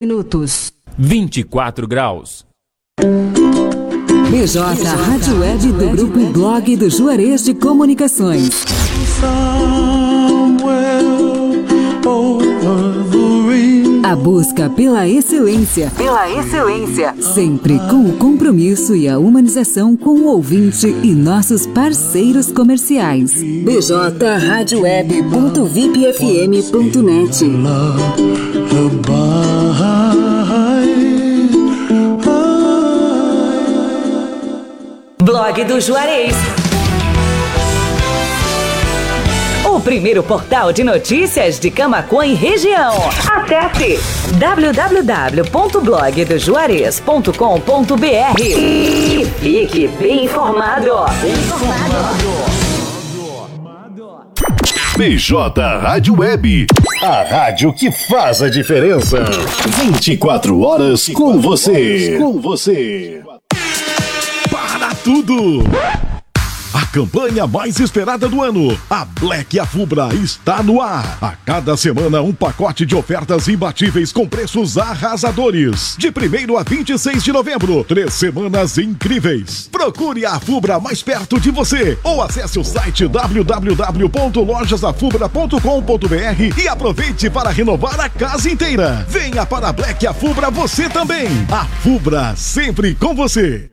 minutos. 24 graus. BJ Rádio Web do Grupo Blog do Juarez de Comunicações. A busca pela excelência. Pela excelência. Sempre com o compromisso e a humanização com o ouvinte e nossos parceiros comerciais. bjradioweb.vipfm.net Blog do Juarez. O primeiro portal de notícias de Camacuã e região. Acesse www.blogdojuarez.com.br e fique bem informado. Bem informado. BJ Rádio Web. A rádio que faz a diferença. 24 horas com você. Com você. Tudo! A campanha mais esperada do ano, a Black Afubra, está no ar. A cada semana, um pacote de ofertas imbatíveis com preços arrasadores. De 1 a 26 de novembro, três semanas incríveis. Procure a Afubra mais perto de você ou acesse o site www.lojasafubra.com.br e aproveite para renovar a casa inteira. Venha para a Black Afubra você também. A Fubra, sempre com você.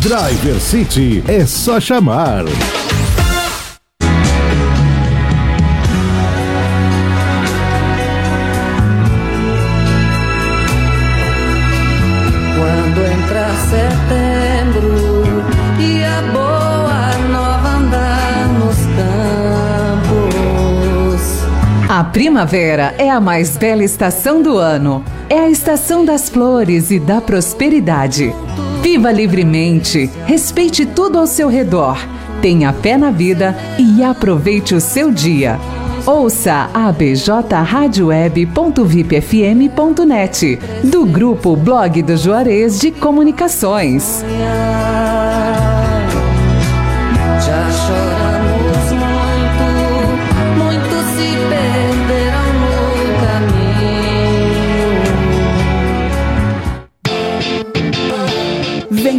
Driver City é só chamar. Quando entrar setembro e a boa nova andar nos campos. A primavera é a mais bela estação do ano. É a estação das flores e da prosperidade. Viva livremente, respeite tudo ao seu redor, tenha fé na vida e aproveite o seu dia. Ouça a bjradioweb.vipfm.net do grupo Blog do Juarez de Comunicações.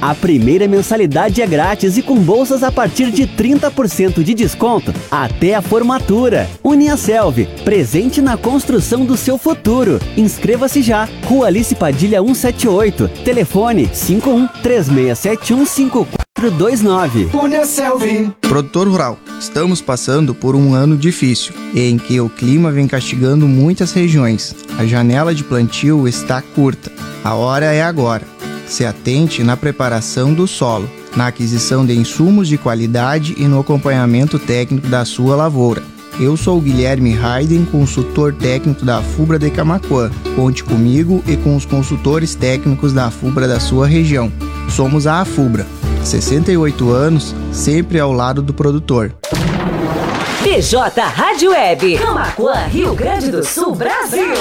a primeira mensalidade é grátis e com bolsas a partir de 30% de desconto até a formatura. Uniaselv, presente na construção do seu futuro. Inscreva-se já. Rua Alice Padilha 178. Telefone 51 3671 5429. Produtor rural, estamos passando por um ano difícil, em que o clima vem castigando muitas regiões. A janela de plantio está curta. A hora é agora. Se atente na preparação do solo, na aquisição de insumos de qualidade e no acompanhamento técnico da sua lavoura. Eu sou o Guilherme Hayden, consultor técnico da FUBRA de Camacuã. Conte comigo e com os consultores técnicos da FUBRA da sua região. Somos a AFUBRA. 68 anos, sempre ao lado do produtor. BJ Rádio Web. Camacuã, Rio Grande do Sul, Brasil.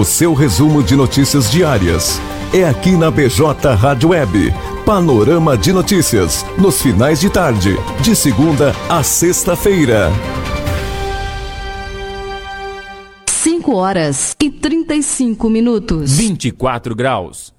O seu resumo de notícias diárias é aqui na BJ Rádio Web. Panorama de notícias, nos finais de tarde, de segunda a sexta-feira. 5 horas e 35 minutos. 24 graus.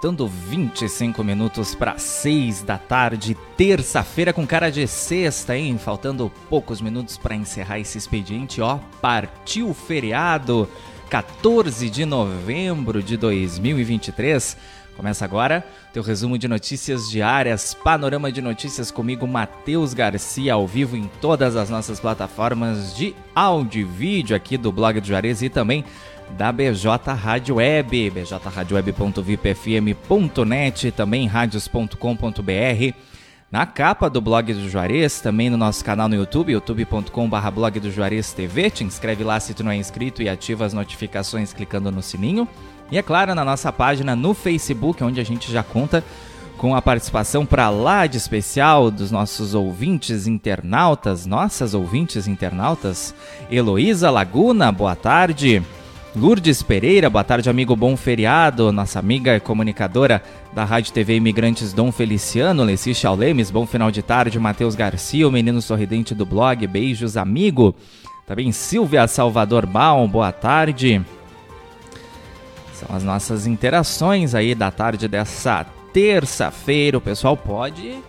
Faltando 25 minutos para 6 da tarde, terça-feira com cara de sexta, hein? Faltando poucos minutos para encerrar esse expediente, ó. Partiu feriado, 14 de novembro de 2023. Começa agora teu resumo de notícias diárias, panorama de notícias comigo, Matheus Garcia, ao vivo em todas as nossas plataformas de áudio e vídeo aqui do blog do Juarez e também da BJ Rádio Web, bjradio.vipfm.net, também radios.com.br. Na capa do blog do Juarez, também no nosso canal no YouTube, youtube.com.br blog do Juarez TV. Te inscreve lá se tu não é inscrito e ativa as notificações clicando no sininho. E é claro, na nossa página no Facebook, onde a gente já conta com a participação para lá de especial dos nossos ouvintes internautas, nossas ouvintes internautas. Heloísa Laguna, boa tarde. Lourdes Pereira, boa tarde, amigo. Bom feriado. Nossa amiga e comunicadora da Rádio TV Imigrantes Dom Feliciano, Leci Chaulemes, bom final de tarde. Matheus Garcia, o menino sorridente do blog. Beijos, amigo. Também Silvia Salvador Baum, boa tarde. São as nossas interações aí da tarde dessa terça-feira. O pessoal pode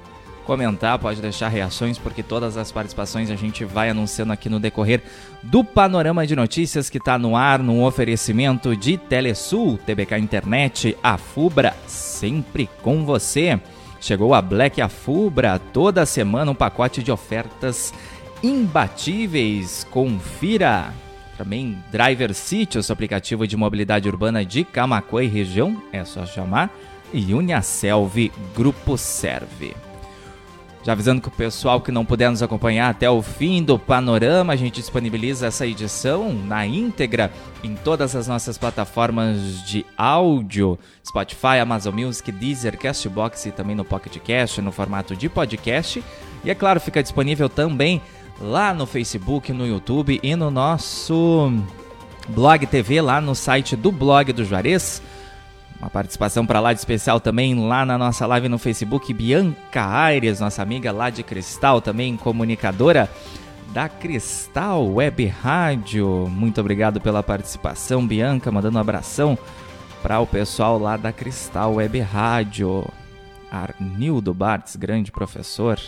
comentar, pode deixar reações, porque todas as participações a gente vai anunciando aqui no decorrer do Panorama de Notícias que está no ar, num oferecimento de Telesul, TBK Internet, a Fubra, sempre com você. Chegou a Black Afubra, toda semana um pacote de ofertas imbatíveis. Confira! Também Driver City, o seu aplicativo de mobilidade urbana de Camacuã e região, é só chamar. E Uniaselv Grupo Serve. Já avisando que o pessoal que não puder nos acompanhar até o fim do panorama, a gente disponibiliza essa edição na íntegra em todas as nossas plataformas de áudio: Spotify, Amazon Music, Deezer, Castbox e também no Pocket Cast, no formato de podcast. E é claro, fica disponível também lá no Facebook, no YouTube e no nosso blog TV, lá no site do blog do Juarez uma participação para lá de especial também lá na nossa live no Facebook, Bianca Aires, nossa amiga lá de Cristal, também comunicadora da Cristal Web Rádio. Muito obrigado pela participação, Bianca, mandando um abração para o pessoal lá da Cristal Web Rádio. Arnildo Bartz, grande professor.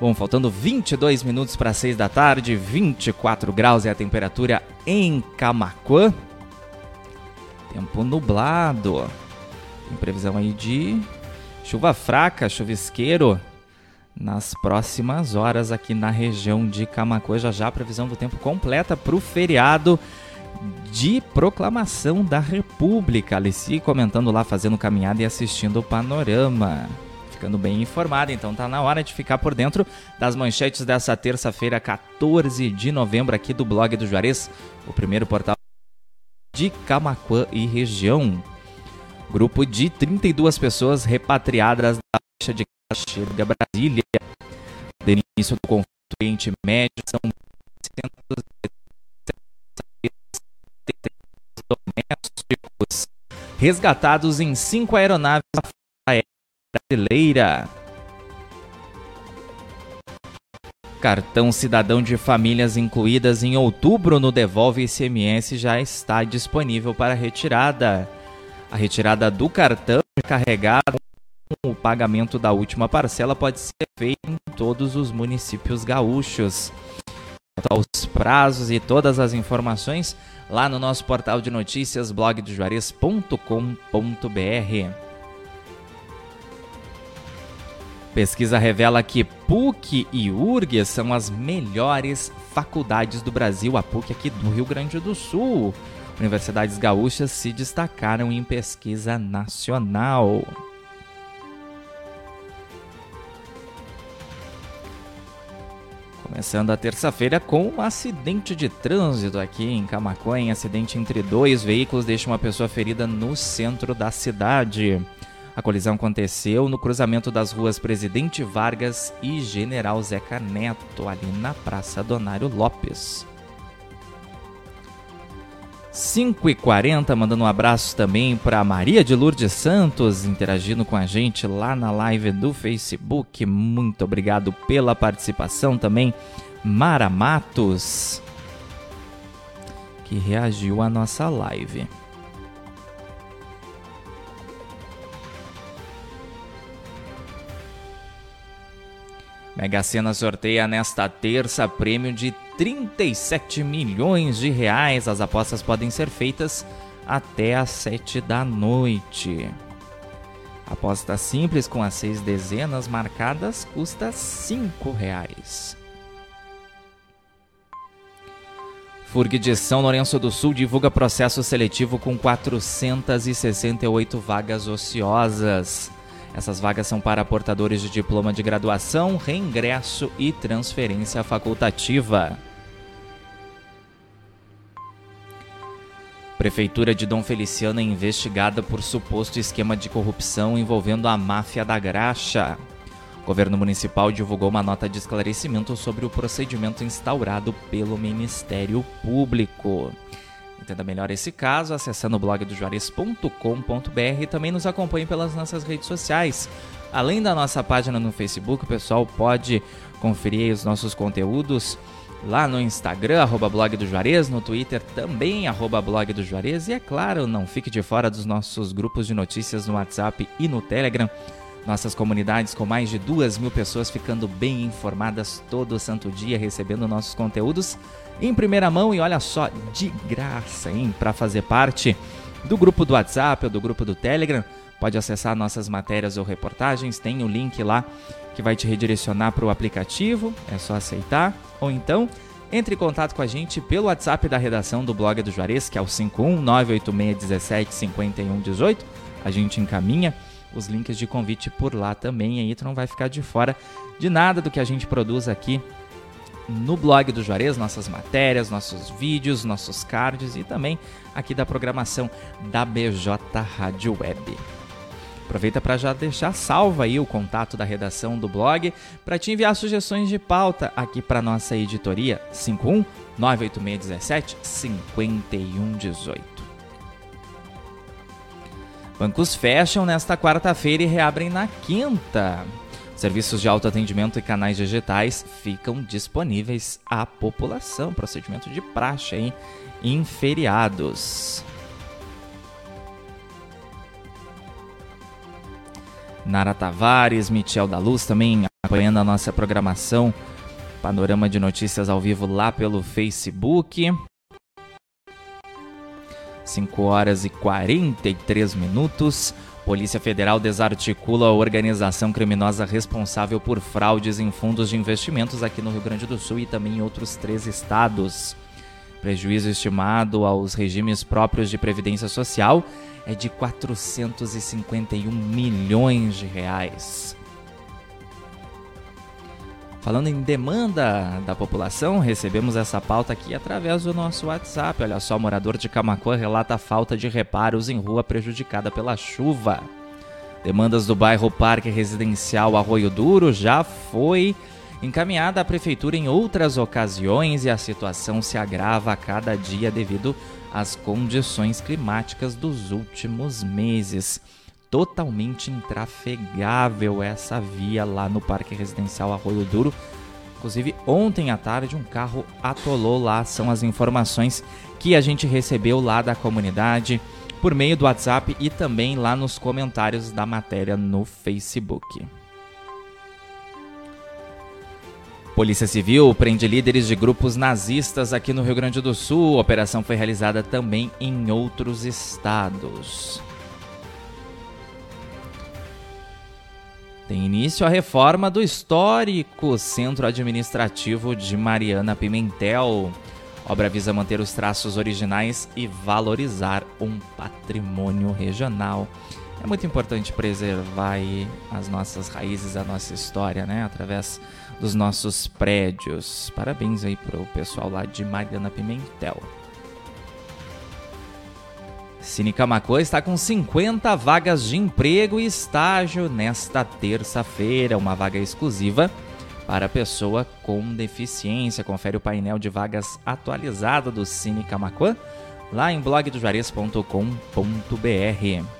Bom, faltando 22 minutos para 6 da tarde, 24 graus é a temperatura em Camaquã. Tempo nublado. Tem previsão aí de chuva fraca, chuvisqueiro nas próximas horas aqui na região de Camacuã. Já já previsão do tempo completa para o feriado de proclamação da República. Alice comentando lá, fazendo caminhada e assistindo o panorama. Ficando bem informada, então tá na hora de ficar por dentro das manchetes dessa terça-feira, 14 de novembro, aqui do blog do Juarez, o primeiro portal de Camaquã e região. Grupo de 32 pessoas repatriadas da Baixa de Caxias, Brasília. Do início do conflito Oriente Médio, são domésticos resgatados em cinco aeronaves da brasileira. Cartão Cidadão de Famílias incluídas em outubro no Devolve ICMS já está disponível para retirada. A retirada do cartão carregado com o pagamento da última parcela pode ser feita em todos os municípios gaúchos. Quanto aos prazos e todas as informações, lá no nosso portal de notícias blogdojuarez.com.br. Pesquisa revela que PUC e URG são as melhores faculdades do Brasil. A PUC aqui do Rio Grande do Sul. Universidades gaúchas se destacaram em pesquisa nacional. Começando a terça-feira com um acidente de trânsito aqui em Camacuã. Acidente entre dois veículos deixa uma pessoa ferida no centro da cidade. A colisão aconteceu no cruzamento das ruas Presidente Vargas e General Zeca Neto, ali na Praça Donário Lopes. 5 e 40 mandando um abraço também para Maria de Lourdes Santos, interagindo com a gente lá na live do Facebook. Muito obrigado pela participação também. Mara Matos, que reagiu à nossa live. Mega Sena sorteia nesta terça prêmio de 37 milhões de reais. As apostas podem ser feitas até às 7 da noite. Aposta simples com as seis dezenas marcadas custa 5 reais. FURG de São Lourenço do Sul divulga processo seletivo com 468 vagas ociosas. Essas vagas são para portadores de diploma de graduação, reingresso e transferência facultativa. Prefeitura de Dom Feliciano é investigada por suposto esquema de corrupção envolvendo a máfia da graxa. O governo municipal divulgou uma nota de esclarecimento sobre o procedimento instaurado pelo Ministério Público. Entenda melhor esse caso acessando o blog do Juarez.com.br e também nos acompanhe pelas nossas redes sociais. Além da nossa página no Facebook, o pessoal pode conferir os nossos conteúdos lá no Instagram, arroba blog do Juarez, no Twitter também, arroba blog do Juarez. E é claro, não fique de fora dos nossos grupos de notícias no WhatsApp e no Telegram. Nossas comunidades com mais de duas mil pessoas ficando bem informadas todo santo dia, recebendo nossos conteúdos em primeira mão e olha só, de graça, hein? Para fazer parte do grupo do WhatsApp ou do grupo do Telegram, pode acessar nossas matérias ou reportagens, tem o link lá que vai te redirecionar para o aplicativo, é só aceitar, ou então entre em contato com a gente pelo WhatsApp da redação do blog do Juarez, que é o 51986175118. A gente encaminha os links de convite por lá também, aí tu não vai ficar de fora de nada do que a gente produz aqui no blog do Juarez, nossas matérias, nossos vídeos, nossos cards e também aqui da programação da BJ Rádio Web. Aproveita para já deixar salvo aí o contato da redação do blog para te enviar sugestões de pauta aqui para nossa editoria 51 98617 5118. Bancos fecham nesta quarta-feira e reabrem na quinta. Serviços de autoatendimento e canais digitais ficam disponíveis à população. Procedimento de praxe hein? em feriados. Nara Tavares, Michel da Luz também acompanhando a nossa programação. Panorama de notícias ao vivo lá pelo Facebook. 5 horas e 43 minutos. Polícia Federal desarticula a organização criminosa responsável por fraudes em fundos de investimentos aqui no Rio Grande do Sul e também em outros três estados. Prejuízo estimado aos regimes próprios de previdência social é de 451 milhões de reais. Falando em demanda da população, recebemos essa pauta aqui através do nosso WhatsApp. Olha só, morador de Camacuã relata falta de reparos em rua prejudicada pela chuva. Demandas do bairro Parque Residencial Arroio Duro já foi encaminhada à prefeitura em outras ocasiões e a situação se agrava a cada dia devido às condições climáticas dos últimos meses totalmente intrafegável essa via lá no Parque Residencial Arroio Duro. Inclusive, ontem à tarde um carro atolou lá, são as informações que a gente recebeu lá da comunidade por meio do WhatsApp e também lá nos comentários da matéria no Facebook. Polícia Civil prende líderes de grupos nazistas aqui no Rio Grande do Sul. A operação foi realizada também em outros estados. Tem início a reforma do histórico Centro Administrativo de Mariana Pimentel. Obra visa manter os traços originais e valorizar um patrimônio regional. É muito importante preservar as nossas raízes, a nossa história, né? Através dos nossos prédios. Parabéns aí pro pessoal lá de Mariana Pimentel. Cine Camacuã está com 50 vagas de emprego e estágio nesta terça-feira, uma vaga exclusiva para pessoa com deficiência. Confere o painel de vagas atualizado do Cine Camacuã lá em blogdojuarez.com.br.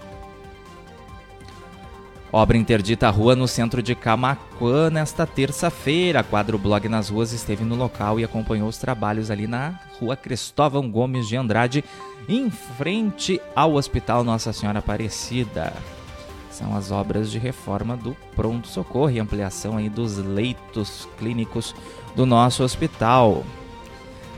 Obra interdita a rua no centro de Camacuã nesta terça-feira. Quadro Blog nas Ruas esteve no local e acompanhou os trabalhos ali na rua Cristóvão Gomes de Andrade, em frente ao Hospital Nossa Senhora Aparecida. São as obras de reforma do pronto-socorro e ampliação aí dos leitos clínicos do nosso hospital.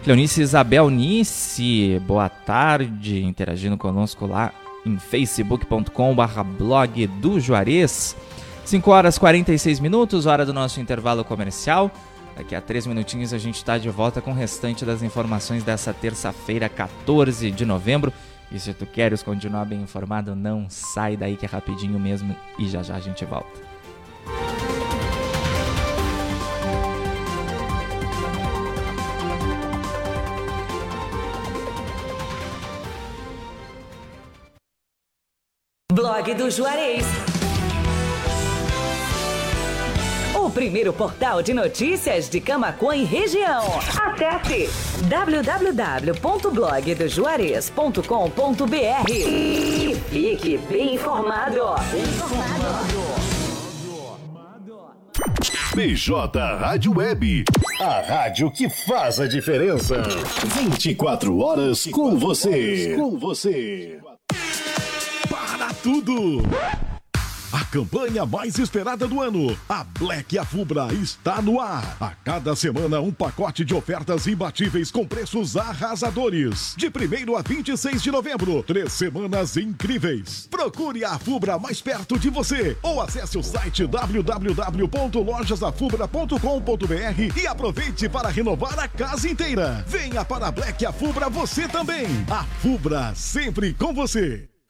Cleonice Isabel Nice, boa tarde, interagindo conosco lá em facebook.com.br blog do Juarez. 5 horas 46 minutos, hora do nosso intervalo comercial. Daqui a 3 minutinhos a gente está de volta com o restante das informações dessa terça-feira, 14 de novembro. E se tu queres continuar bem informado, não sai daí que é rapidinho mesmo e já já a gente volta. Blog do Juarez. O primeiro portal de notícias de Camacuã e região. Acesse www.blogdojuarez.com.br e fique bem informado. Bem informado. BJ Rádio Web. A rádio que faz a diferença. 24 horas com você. Com você. Tudo! A campanha mais esperada do ano, a Black Afubra, está no ar. A cada semana, um pacote de ofertas imbatíveis com preços arrasadores. De 1 a 26 de novembro, três semanas incríveis. Procure a Afubra mais perto de você ou acesse o site www.lojasafubra.com.br e aproveite para renovar a casa inteira. Venha para a Black Afubra você também. A Fubra, sempre com você.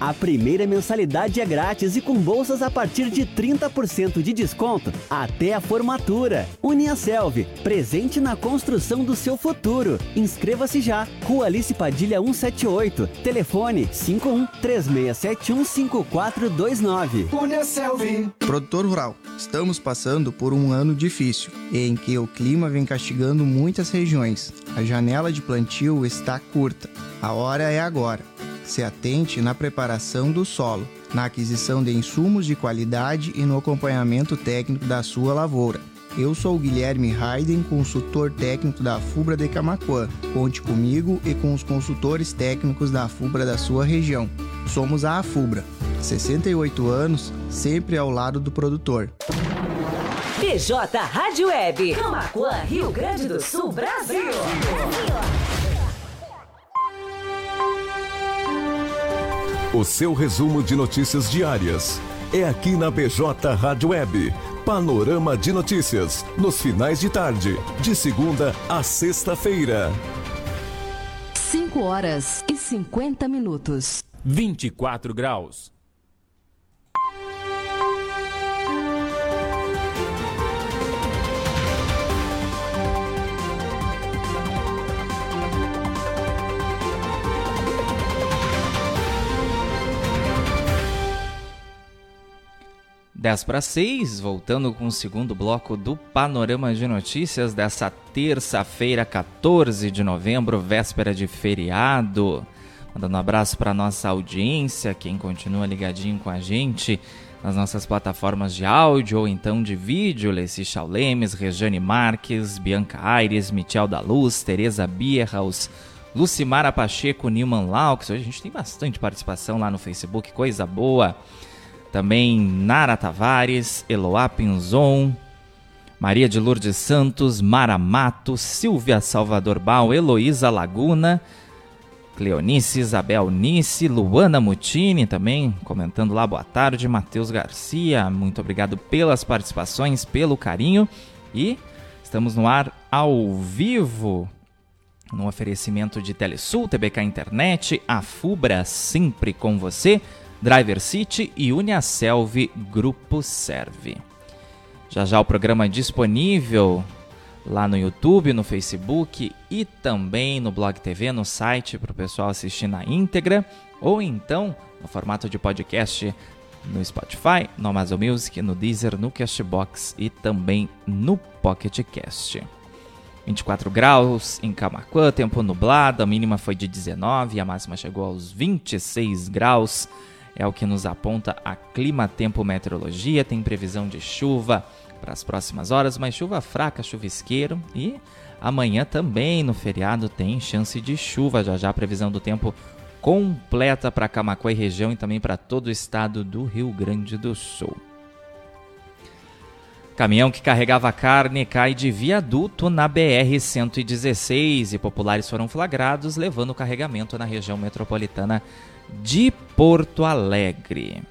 a primeira mensalidade é grátis e com bolsas a partir de 30% de desconto até a formatura. Uniaselv, presente na construção do seu futuro. Inscreva-se já. Rua Alice Padilha 178. Telefone 51 3671 5429. Uniaselv. Produtor rural, estamos passando por um ano difícil, em que o clima vem castigando muitas regiões. A janela de plantio está curta. A hora é agora. Se atente na preparação do solo, na aquisição de insumos de qualidade e no acompanhamento técnico da sua lavoura. Eu sou o Guilherme Hayden, consultor técnico da FUBRA de Camacuã. Conte comigo e com os consultores técnicos da FUBRA da sua região. Somos a AFUBRA. 68 anos, sempre ao lado do produtor. BJ Rádio Web. Camacuã, Rio Grande do Sul, Brasil. O seu resumo de notícias diárias é aqui na BJ Rádio Web. Panorama de notícias nos finais de tarde, de segunda a sexta-feira. 5 horas e 50 minutos. 24 graus. Dez para seis, voltando com o segundo bloco do Panorama de Notícias dessa terça-feira, 14 de novembro, véspera de feriado. Mandando um abraço para nossa audiência, quem continua ligadinho com a gente nas nossas plataformas de áudio ou então de vídeo, Leci Chaulemes, Rejane Marques, Bianca Aires, Michel da Luz, Tereza Bierhaus, Lucimara Pacheco, Newman Laux. Hoje a gente tem bastante participação lá no Facebook, coisa boa. Também Nara Tavares, Eloá Pinzon, Maria de Lourdes Santos, Mara Mato, Silvia Salvador Bal, Heloísa Laguna, Cleonice, Isabel Nice, Luana Mutini também comentando lá, boa tarde, Matheus Garcia, muito obrigado pelas participações, pelo carinho. E estamos no ar ao vivo no oferecimento de Telesul, TBK Internet, a Fubra sempre com você, Driver City e Uniaselv Grupo Serve. Já já o programa é disponível lá no YouTube, no Facebook e também no Blog TV, no site para o pessoal assistir na íntegra ou então no formato de podcast no Spotify, no Amazon Music, no Deezer, no Castbox e também no Pocket Cast. 24 graus em Camacuã, tempo nublado, a mínima foi de 19 e a máxima chegou aos 26 graus é o que nos aponta a Clima Tempo Meteorologia. Tem previsão de chuva para as próximas horas, mas chuva fraca, chuvisqueiro. E amanhã também no feriado tem chance de chuva. Já já previsão do tempo completa para Camacuã e região e também para todo o estado do Rio Grande do Sul. Caminhão que carregava carne cai de viaduto na BR-116 e populares foram flagrados levando o carregamento na região metropolitana de Porto Alegre.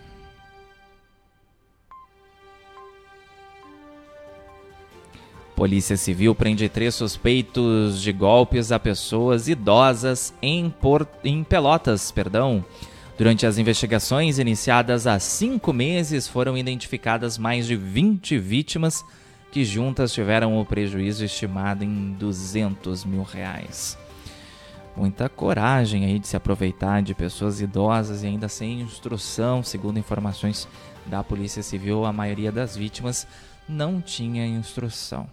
Polícia Civil prende três suspeitos de golpes a pessoas idosas em, em Pelotas. Perdão. Durante as investigações iniciadas há cinco meses, foram identificadas mais de 20 vítimas que juntas tiveram o prejuízo estimado em 200 mil reais muita coragem aí de se aproveitar de pessoas idosas e ainda sem instrução, segundo informações da Polícia Civil, a maioria das vítimas não tinha instrução.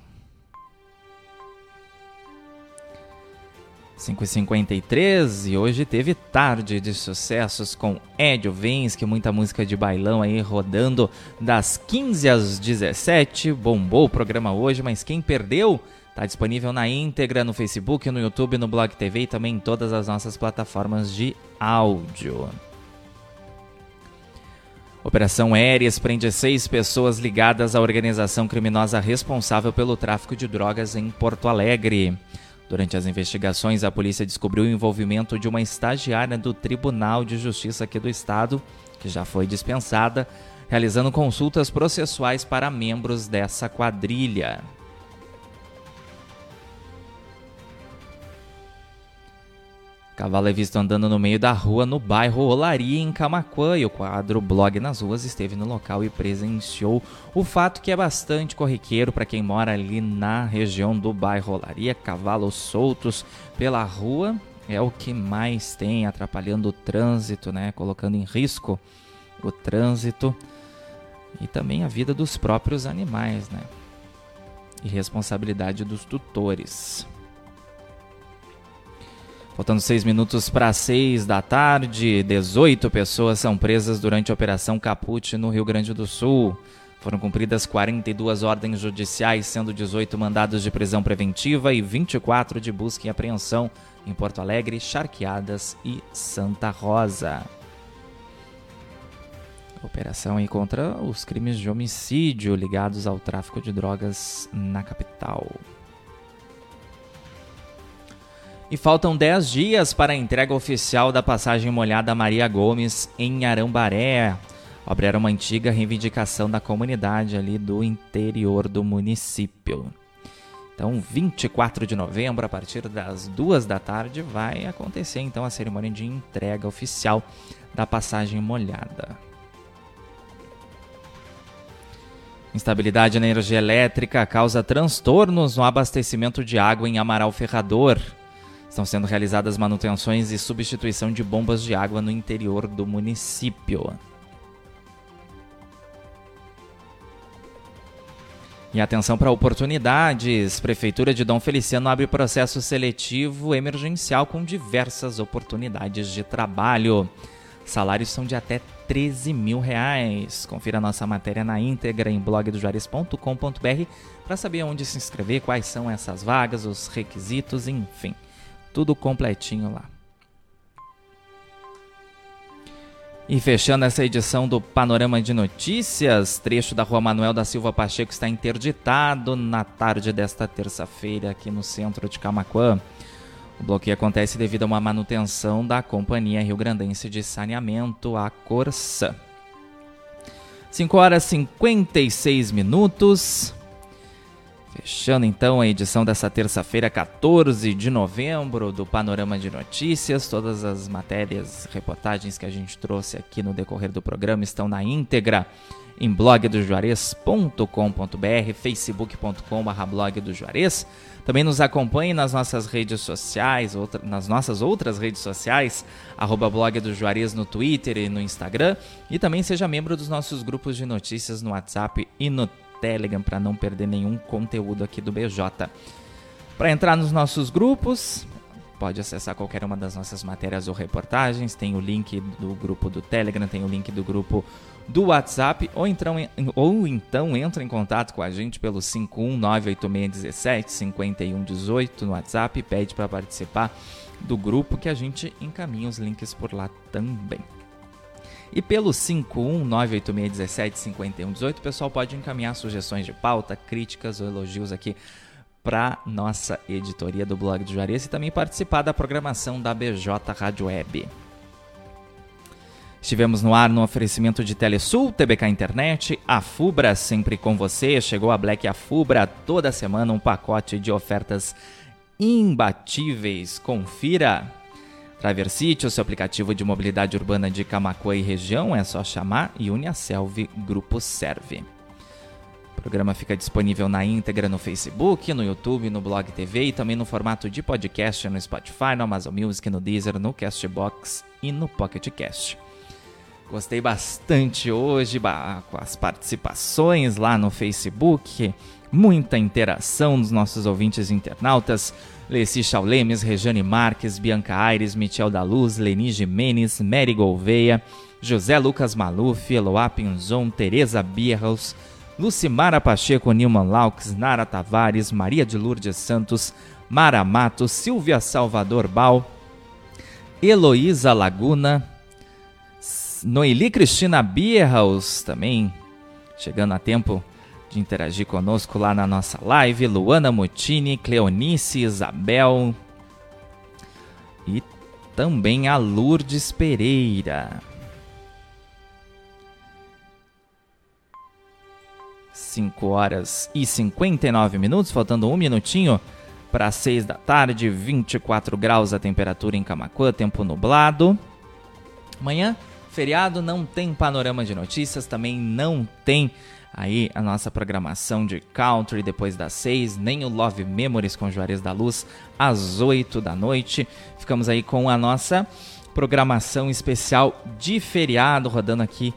5h53 e hoje teve tarde de sucessos com Edio Vensky, muita música de bailão aí rodando das 15 às 17. Bombou o programa hoje, mas quem perdeu Está disponível na íntegra no Facebook, no YouTube, no Blog TV e também em todas as nossas plataformas de áudio. Operação Aéreas prende seis pessoas ligadas à organização criminosa responsável pelo tráfico de drogas em Porto Alegre. Durante as investigações, a polícia descobriu o envolvimento de uma estagiária do Tribunal de Justiça aqui do Estado, que já foi dispensada, realizando consultas processuais para membros dessa quadrilha. Cavalo é visto andando no meio da rua no bairro Olaria, em Camacuã, e o quadro Blog nas Ruas esteve no local e presenciou o fato que é bastante corriqueiro para quem mora ali na região do bairro Olaria. Cavalos soltos pela rua é o que mais tem, atrapalhando o trânsito, né? colocando em risco o trânsito e também a vida dos próprios animais, né? E responsabilidade dos tutores. Faltando seis minutos para seis da tarde, 18 pessoas são presas durante a Operação Caput no Rio Grande do Sul. Foram cumpridas 42 ordens judiciais, sendo 18 mandados de prisão preventiva e 24 de busca e apreensão em Porto Alegre, Charqueadas e Santa Rosa. Operação aí contra os crimes de homicídio ligados ao tráfico de drogas na capital. E faltam 10 dias para a entrega oficial da passagem molhada Maria Gomes em Arambaré. A obra era uma antiga reivindicação da comunidade ali do interior do município. Então, 24 de novembro, a partir das duas da tarde, vai acontecer então a cerimônia de entrega oficial da passagem molhada. Instabilidade na energia elétrica causa transtornos no abastecimento de água em Amaral Ferrador. Estão sendo realizadas manutenções e substituição de bombas de água no interior do município. E atenção para oportunidades. Prefeitura de Dom Feliciano abre processo seletivo emergencial com diversas oportunidades de trabalho. Salários são de até 13 mil reais. Confira nossa matéria na íntegra em blogdojuarez.com.br para saber onde se inscrever, quais são essas vagas, os requisitos, enfim, tudo completinho lá. E fechando essa edição do Panorama de Notícias, trecho da Rua Manuel da Silva Pacheco está interditado na tarde desta terça-feira aqui no centro de Camaquã. O bloqueio acontece devido a uma manutenção da Companhia Rio Grandense de Saneamento, a Corsa. 5 horas e 56 minutos. Fechando então a edição dessa terça-feira, 14 de novembro, do Panorama de Notícias. Todas as matérias, reportagens que a gente trouxe aqui no decorrer do programa estão na íntegra em blogdojuarez.com.br, facebook.com.br blog do Juarez. Também nos acompanhe nas nossas redes sociais, outra, nas nossas outras redes sociais, arroba blog do Juarez no Twitter e no Instagram. E também seja membro dos nossos grupos de notícias no WhatsApp e no Telegram para não perder nenhum conteúdo aqui do BJ. Para entrar nos nossos grupos, pode acessar qualquer uma das nossas matérias ou reportagens. Tem o link do grupo do Telegram, tem o link do grupo do WhatsApp, ou então, ou então entra em contato com a gente pelo 51986175118 no WhatsApp pede para participar do grupo que a gente encaminha os links por lá também. E pelo 51986175118 o pessoal pode encaminhar sugestões de pauta, críticas ou elogios aqui para nossa editoria do blog do Juarez e também participar da programação da BJ Rádio Web. Estivemos no ar no oferecimento de Telesul, TBK Internet, a Fubra sempre com você. Chegou a Black Afubra toda semana um pacote de ofertas imbatíveis. Confira. Driver City, o seu aplicativo de mobilidade urbana de Camacuã e região, é só chamar e Uniaselv Grupo Serve. O programa fica disponível na íntegra no Facebook, no YouTube, no Blog TV e também no formato de podcast no Spotify, no Amazon Music, no Deezer, no Castbox e no Pocket Cast. Gostei bastante hoje com as participações lá no Facebook, muita interação dos nossos ouvintes internautas. Leci Chaulemes, Rejane Marques, Bianca Aires, Michel da Luz, Leni Jimenez, Mary Gouveia, José Lucas Maluf, Eloá Pinzon, Tereza Bierhaus, Lucimara Pacheco, Nilman Laux, Nara Tavares, Maria de Lourdes Santos, Mara Matos, Silvia Salvador Bal, Heloísa Laguna, Noeli Cristina Bierhaus também chegando a tempo de interagir conosco lá na nossa live. Luana Mutini, Cleonice, Isabel e também a Lourdes Pereira. 5 horas e 59 minutos, faltando um minutinho para 6 da tarde, 24 graus a temperatura em Camacuã, tempo nublado. Amanhã, feriado, não tem panorama de notícias, também não tem aí a nossa programação de country depois das 6, nem o Love Memories com Juarez da Luz às 8 da noite. Ficamos aí com a nossa programação especial de feriado rodando aqui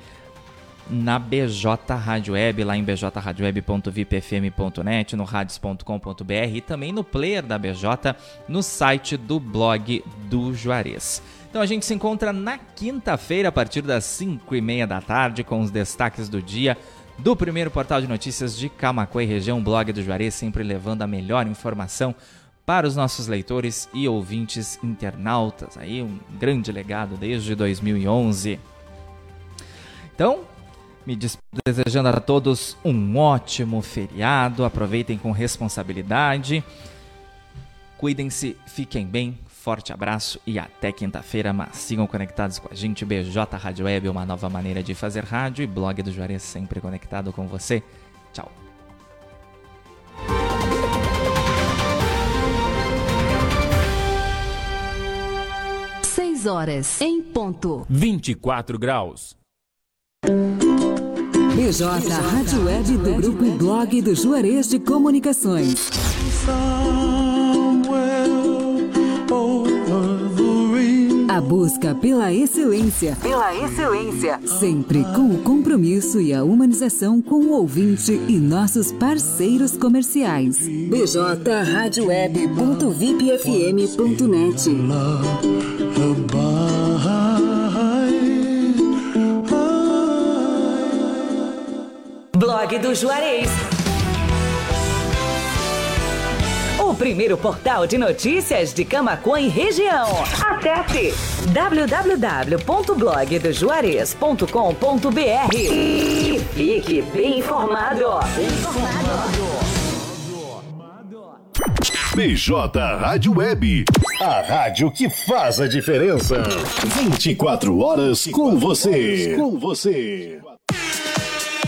na BJ Rádio Web, lá em bjradioweb.vipfm.net, no radios.com.br e também no player da BJ, no site do blog do Juarez. Então a gente se encontra na quinta-feira, a partir das 5 e meia da tarde, com os destaques do dia do primeiro portal de notícias de Camacuã e região, blog do Juarez, sempre levando a melhor informação para os nossos leitores e ouvintes internautas. Aí um grande legado desde 2011. Então, me desejando a todos um ótimo feriado. Aproveitem com responsabilidade. Cuidem-se, fiquem bem, forte abraço e até quinta-feira, mas sigam conectados com a gente. BJ Rádio Web, uma nova maneira de fazer rádio e blog do Juarez sempre conectado com você. Tchau. Seis horas em ponto. 24 graus. BJ Rádio Web do Grupo e Blog do Juarez de Comunicações. A busca pela excelência. Pela excelência. Sempre com o compromisso e a humanização com o ouvinte e nossos parceiros comerciais. bjradioweb.vipfm.net Blog do Juarez. Primeiro portal de notícias de Camacuã e região. Acesse www.blogdojuarez.com.br e fique bem informado. BJ Rádio Web, a rádio que faz a diferença. 24 horas com você. Com você.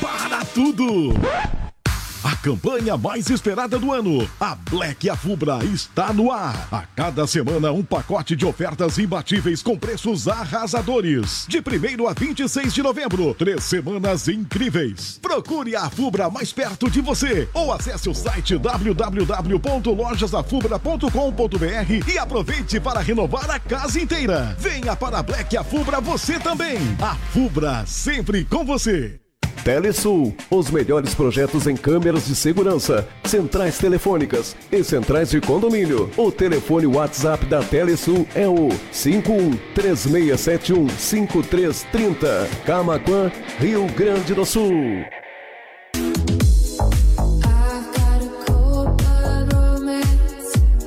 Para tudo! A campanha mais esperada do ano, a Black Afubra, está no ar. A cada semana, um pacote de ofertas imbatíveis com preços arrasadores. De 1 a 26 de novembro, três semanas incríveis. Procure a Afubra mais perto de você ou acesse o site www.lojasafubra.com.br e aproveite para renovar a casa inteira. Venha para a Black Afubra você também. A Fubra, sempre com você. Telesul, os melhores projetos em câmeras de segurança, centrais telefônicas e centrais de condomínio. O telefone WhatsApp da Telesul é o 5136715330. Camaquã, Rio Grande do Sul.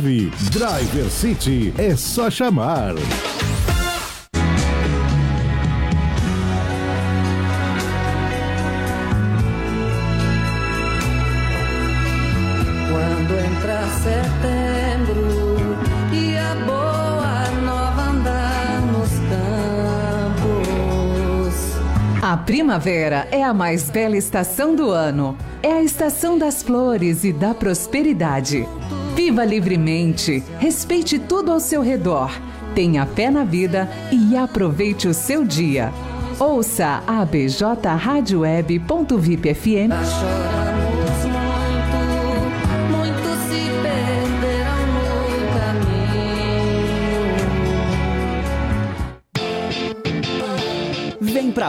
Driver City é só chamar. Quando entrar setembro e a boa nova andar nos campos. A primavera é a mais bela estação do ano. É a estação das flores e da prosperidade. Viva livremente, respeite tudo ao seu redor, tenha fé na vida e aproveite o seu dia. Ouça a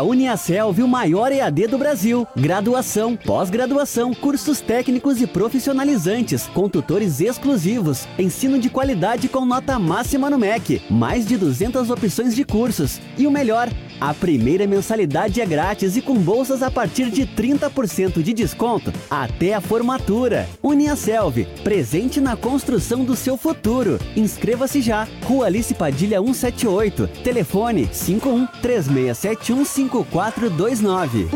pra Uniaselv, o maior EAD do Brasil. Graduação, pós-graduação, cursos técnicos e profissionalizantes, com tutores exclusivos, ensino de qualidade com nota máxima no MEC, mais de 200 opções de cursos. E o melhor, a primeira mensalidade é grátis e com bolsas a partir de 30% de desconto até a formatura. Uniaselv, presente na construção do seu futuro. Inscreva-se já. Rua Alice Padilha 178. Telefone 51 3671 5429.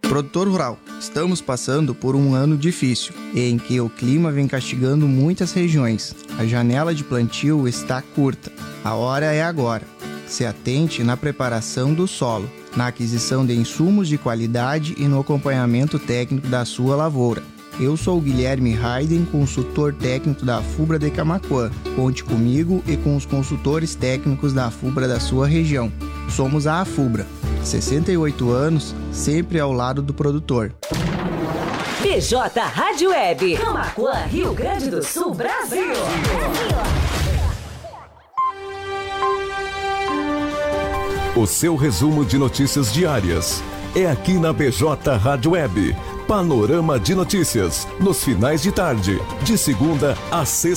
Produtor rural, estamos passando por um ano difícil, em que o clima vem castigando muitas regiões. A janela de plantio está curta. A hora é agora. Se atente na preparação do solo, na aquisição de insumos de qualidade e no acompanhamento técnico da sua lavoura. Eu sou o Guilherme Hayden, consultor técnico da FUBRA de Camacuã. Conte comigo e com os consultores técnicos da FUBRA da sua região. Somos a AFUBRA, 68 anos, sempre ao lado do produtor. PJ Rádio Web. Camacuã, Rio Grande do Sul, Brasil. O seu resumo de notícias diárias é aqui na BJ Rádio Web. Panorama de notícias, nos finais de tarde, de segunda a sexta.